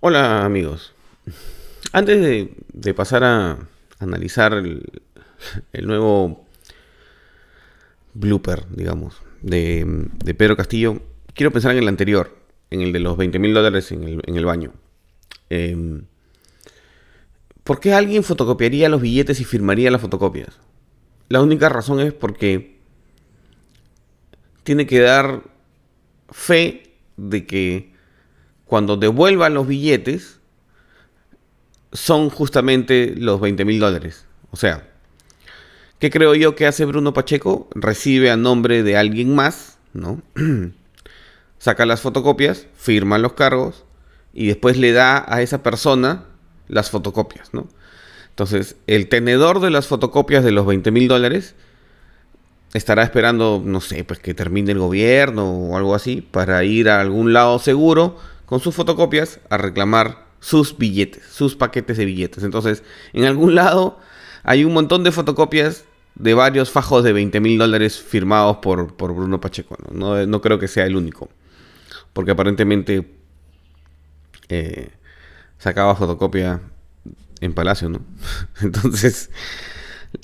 Hola amigos. Antes de, pasar a analizar el, nuevo blooper, digamos, de, Pedro Castillo, quiero pensar en el anterior, en el de los 20 mil dólares en el, baño. Em, ¿Por qué alguien fotocopiaría los billetes y firmaría las fotocopias? La única razón es porque tiene que dar fe de que cuando devuelvan los billetes son justamente los 20 mil dólares. O sea, ¿qué creo yo que hace Bruno Pacheco? Recibe a nombre de alguien más, ¿no? Saca las fotocopias, firma los cargos y después le da a esa persona las fotocopias, ¿no? Entonces, el tenedor de las fotocopias de los 20 mil dólares estará esperando, no sé, pues que termine el gobierno o algo así, para ir a algún lado seguro con sus fotocopias a reclamar sus billetes, sus paquetes de billetes. Entonces, en algún lado hay un montón de fotocopias de varios fajos de 20 mil dólares firmados por, Bruno Pacheco. ¿no? creo que sea el único. Porque aparentemente eh, sacaba fotocopia en Palacio, ¿no? Entonces,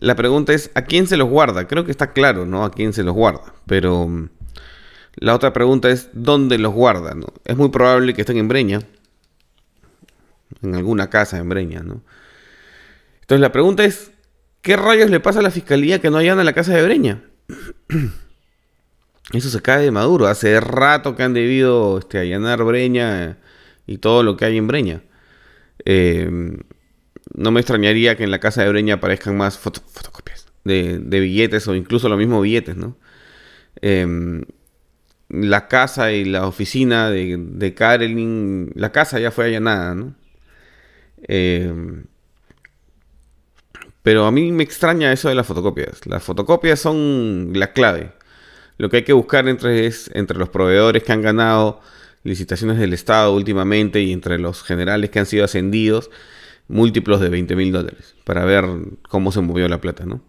la pregunta es, ¿a quién se los guarda? Creo que está claro, ¿no? A quién se los guarda. Pero mm, la otra pregunta es, ¿dónde los guarda? ¿no? Es muy probable que estén en Breña. En alguna casa en Breña, ¿no? Entonces la pregunta es, ¿qué rayos le pasa a la fiscalía que no hayan la casa de Breña? Eso se cae de Maduro. Hace rato que han debido este, allanar Breña y todo lo que hay en Breña. Eh, no me extrañaría que en la casa de Breña aparezcan más fotocopias de, billetes o incluso los mismos billetes, ¿no? Em, la casa y la oficina de, de la casa ya fue allanada, ¿no? Em, pero a mí me extraña eso de las fotocopias. Las fotocopias son la clave. Lo que hay que buscar entre, es, entre los proveedores que han ganado licitaciones del Estado últimamente y entre los generales que han sido ascendidos múltiplos de 20 mil dólares para ver cómo se movió la plata, ¿no?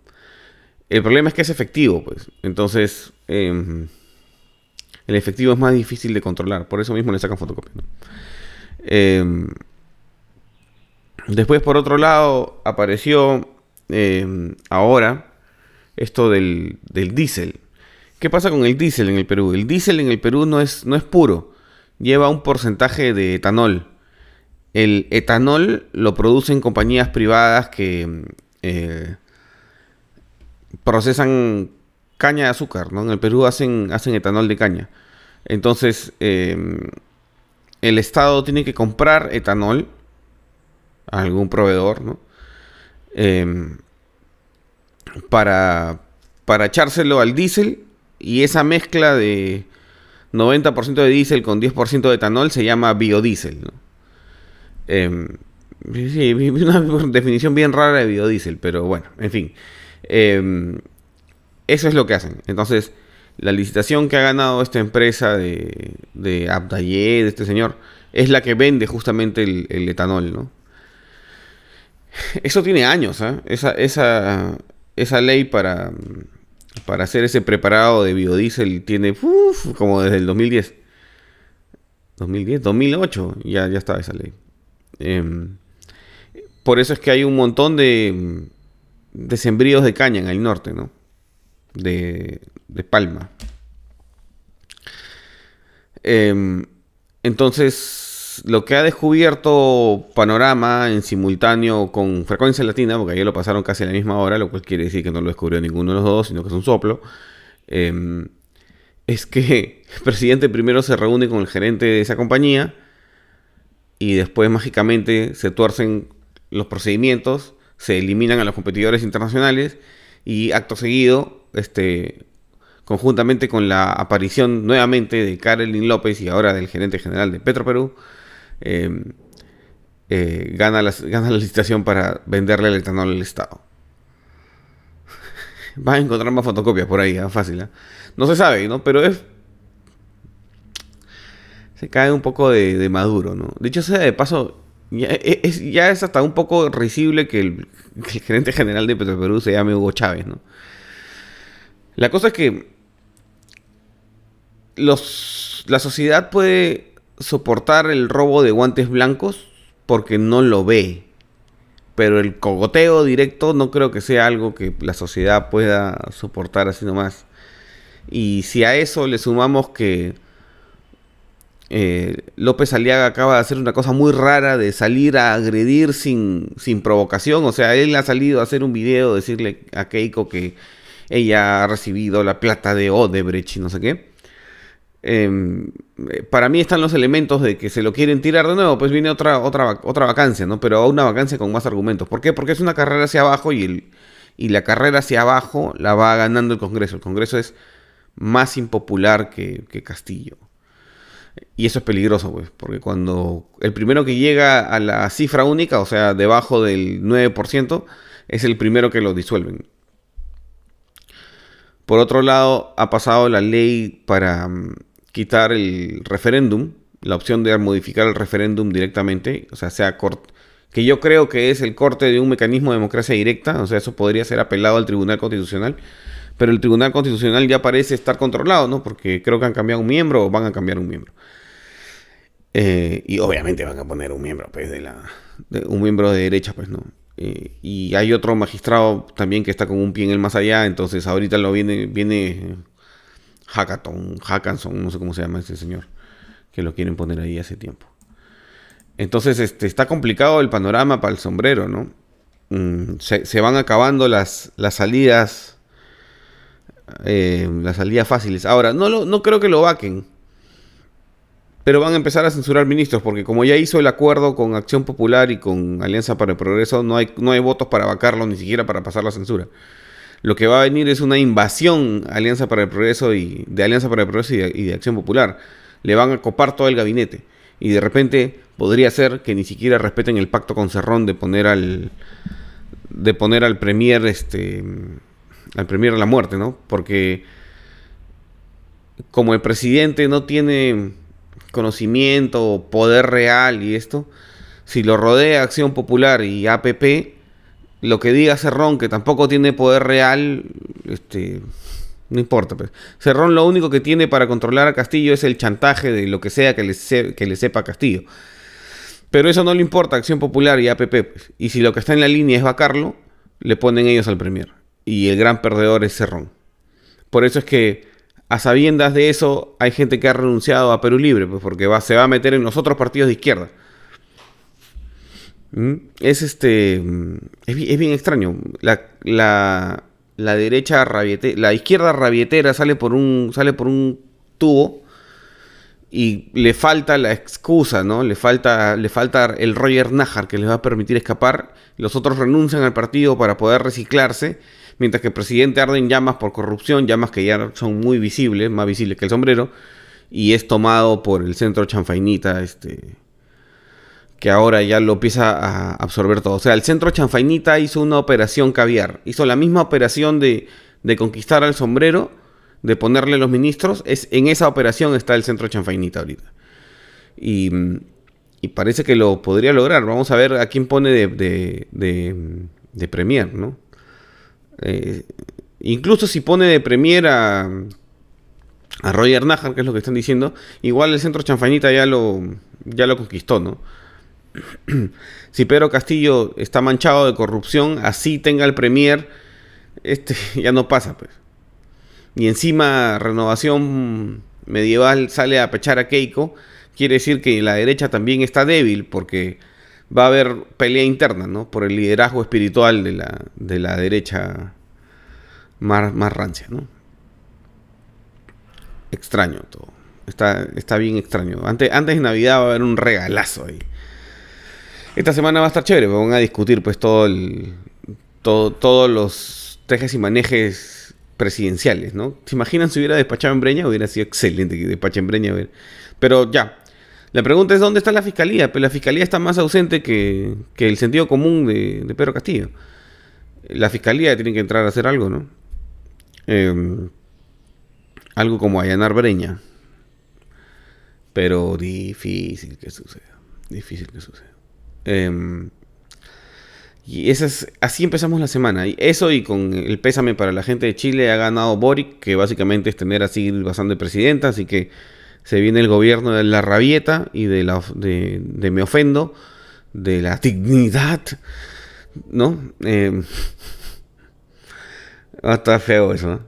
El problema es que es efectivo, pues. Entonces, em, el efectivo es más difícil de controlar. Por eso mismo le sacan fotocopia. Em, después, por otro lado, apareció em, ahora esto del, del diésel. ¿Qué pasa con el diésel en el Perú? El diésel en el Perú no es, no es puro. Lleva un porcentaje de etanol. El etanol lo producen compañías privadas que eh, procesan caña de azúcar, ¿no? En el Perú hacen, hacen etanol de caña. Entonces, em, el Estado tiene que comprar etanol a algún proveedor, ¿no? Em, para, para echárselo al diésel y esa mezcla de 90% de diésel con 10% de etanol se llama biodiesel, ¿no? Eh, sí, una definición bien rara de biodiesel, pero bueno, en fin. Em, eso es lo que hacen. Entonces, la licitación que ha ganado esta empresa de, de de este señor, es la que vende justamente el, etanol, ¿no? Eso tiene años, ¿eh? esa, esa, esa, ley para, para hacer ese preparado de biodiesel tiene como desde el 2010. 2010, 2008, ya, ya estaba esa ley. Em, por eso es que hay un montón de, de sembríos de caña en el norte, ¿no? De, palma. Em, entonces, lo que ha descubierto Panorama en simultáneo con frecuencia latina, porque ayer lo pasaron casi a la misma hora, lo cual quiere decir que no lo descubrió ninguno de los dos, sino que es un soplo, em, es que el presidente primero se reúne con el gerente de esa compañía y después mágicamente se tuercen los procedimientos, se eliminan a los competidores internacionales y acto seguido, este, conjuntamente con la aparición nuevamente de Karelin López y ahora del gerente general de Petroperú, em, eh, gana, gana la licitación para venderle el etanol al Estado. Va a encontrar más fotocopias por ahí, ¿eh? fácil. ¿eh? No se sabe, ¿no? Pero es se cae un poco de, maduro, ¿no? Dicho sea de paso, ya e, es, ya es hasta un poco risible que el, gerente general de Petroperú se llame Hugo Chávez, ¿no? La cosa es que los, la sociedad puede soportar el robo de guantes blancos porque no lo ve. Pero el cogoteo directo no creo que sea algo que la sociedad pueda soportar así nomás. Y si a eso le sumamos que eh, López Aliaga acaba de hacer una cosa muy rara de salir a agredir sin, sin provocación. O sea, él ha salido a hacer un video, decirle a Keiko que ella ha recibido la plata de Odebrecht y no sé qué. Em, para mí están los elementos de que se lo quieren tirar de nuevo, pues viene otra, otra, otra vacancia, ¿no? Pero una vacancia con más argumentos. ¿Por qué? Porque es una carrera hacia abajo y, el, y la carrera hacia abajo la va ganando el Congreso. El Congreso es más impopular que, que Castillo. Y eso es peligroso, pues, porque cuando el primero que llega a la cifra única, o sea, debajo del 9%, es el primero que lo disuelven. Por otro lado, ha pasado la ley para mm, quitar el referéndum, la opción de modificar el referéndum directamente, o sea, sea que yo creo que es el corte de un mecanismo de democracia directa, o sea, eso podría ser apelado al Tribunal Constitucional, pero el Tribunal Constitucional ya parece estar controlado, ¿no? Porque creo que han cambiado un miembro o van a cambiar un miembro. Eh, y obviamente van a poner un miembro, pues, de la, un miembro de derecha, pues, ¿no? Eh, y hay otro magistrado también que está con un pie en el más allá, entonces ahorita lo viene, viene Hackathon, Hackanson, no sé cómo se llama ese señor, que lo quieren poner ahí hace tiempo. Entonces este, está complicado el panorama para el sombrero, ¿no? Mm, se, van acabando las, las salidas, eh, las salidas fáciles. Ahora, no, lo, no creo que lo vaquen pero van a empezar a censurar ministros, porque como ya hizo el acuerdo con Acción Popular y con Alianza para el Progreso, no hay, no hay votos para vacarlo, ni siquiera para pasar la censura. Lo que va a venir es una invasión Alianza para el Progreso y, de Alianza para el Progreso y de, Acción Popular. Le van a copar todo el gabinete. Y de repente podría ser que ni siquiera respeten el pacto con Cerrón de poner al de poner al premier este al premier a la muerte, ¿no? Porque como el presidente no tiene conocimiento, poder real y esto, si lo rodea Acción Popular y APP, lo que diga Cerrón, que tampoco tiene poder real, este, no importa. Pues. Cerrón lo único que tiene para controlar a Castillo es el chantaje de lo que sea que le, que le sepa Castillo. Pero eso no le importa a Acción Popular y APP. Pues. Y si lo que está en la línea es vacarlo, le ponen ellos al Premier. Y el gran perdedor es Cerrón. Por eso es que a sabiendas de eso, hay gente que ha renunciado a Perú Libre, pues porque va, se va a meter en los otros partidos de izquierda. ¿Mm? Es este. Mm, es, bien extraño. La, la, la derecha rabietera. La izquierda rabietera sale por un. sale por un tubo. Y le falta la excusa, ¿no? Le falta, le falta el Roger Najar que les va a permitir escapar. Los otros renuncian al partido para poder reciclarse mientras que el presidente arde en llamas por corrupción, llamas que ya son muy visibles, más visibles que el sombrero, y es tomado por el centro chanfainita, este, que ahora ya lo empieza a absorber todo. O sea, el centro chanfainita hizo una operación caviar, hizo la misma operación de, de conquistar al sombrero, de ponerle los ministros, es, en esa operación está el centro chanfainita ahorita. Y, y parece que lo podría lograr. Vamos a ver a quién pone de, de, de, de premier, ¿no? Eh, incluso si pone de premier a, Roger Najar, que es lo que están diciendo, igual el centro chanfañita ya lo, ya lo conquistó, ¿no? si Pedro Castillo está manchado de corrupción, así tenga el premier, este ya no pasa, pues. Y encima Renovación Medieval sale a pechar a Keiko, quiere decir que la derecha también está débil porque va a haber pelea interna, ¿no? Por el liderazgo espiritual de la, de la derecha más, más rancia, ¿no? Extraño todo. Está, está bien extraño. Antes, antes de Navidad va a haber un regalazo ahí. Esta semana va a estar chévere, van a discutir pues todo el, todo, todos los tejes y manejes presidenciales, ¿no? ¿Se imaginan si hubiera despachado en Breña? Hubiera sido excelente que despache en Breña. Pero ya, la pregunta es dónde está la fiscalía. Pero pues la fiscalía está más ausente que, el sentido común de, Pedro Castillo. La fiscalía tiene que entrar a hacer algo, ¿no? Em, algo como allanar Breña. Pero difícil que suceda. Difícil que suceda. Em, y esas, así empezamos la semana. Y eso y con el pésame para la gente de Chile ha ganado Boric, que básicamente es tener así bastante presidenta. Así que Se viene el gobierno de la rabieta y de, la, de, me ofendo, de la dignidad, ¿no? Eh, va a estar feo eso, ¿no?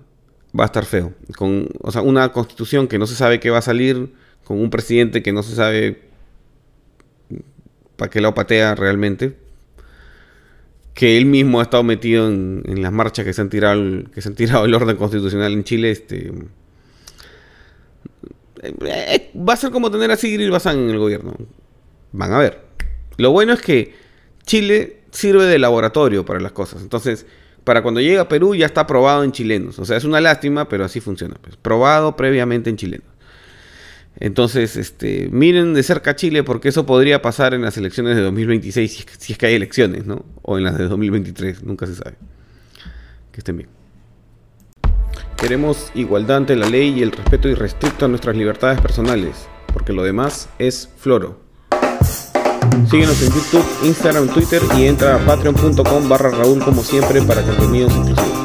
Va a estar feo. Con, o sea, una constitución que no se sabe qué va a salir, con un presidente que no se sabe para qué lo patea realmente, que él mismo ha estado metido en, las marchas que se han tirado que se han tirado el orden constitucional en Chile, este va a ser como tener a Sigrid Bazán en el gobierno. Van a ver. Lo bueno es que Chile sirve de laboratorio para las cosas. Entonces, para cuando llega a Perú ya está probado en chilenos. O sea, es una lástima, pero así funciona. Pues. Probado previamente en chilenos. Entonces, este, miren de cerca Chile porque eso podría pasar en las elecciones de 2026 si es, que hay elecciones, ¿no? O en las de 2023, nunca se sabe. Que estén bien. Queremos igualdad ante la ley y el respeto irrestricto a nuestras libertades personales, porque lo demás es floro. Síguenos en YouTube, Instagram, Twitter y entra a patreon.com barra Raúl como siempre para contenidos exclusivos.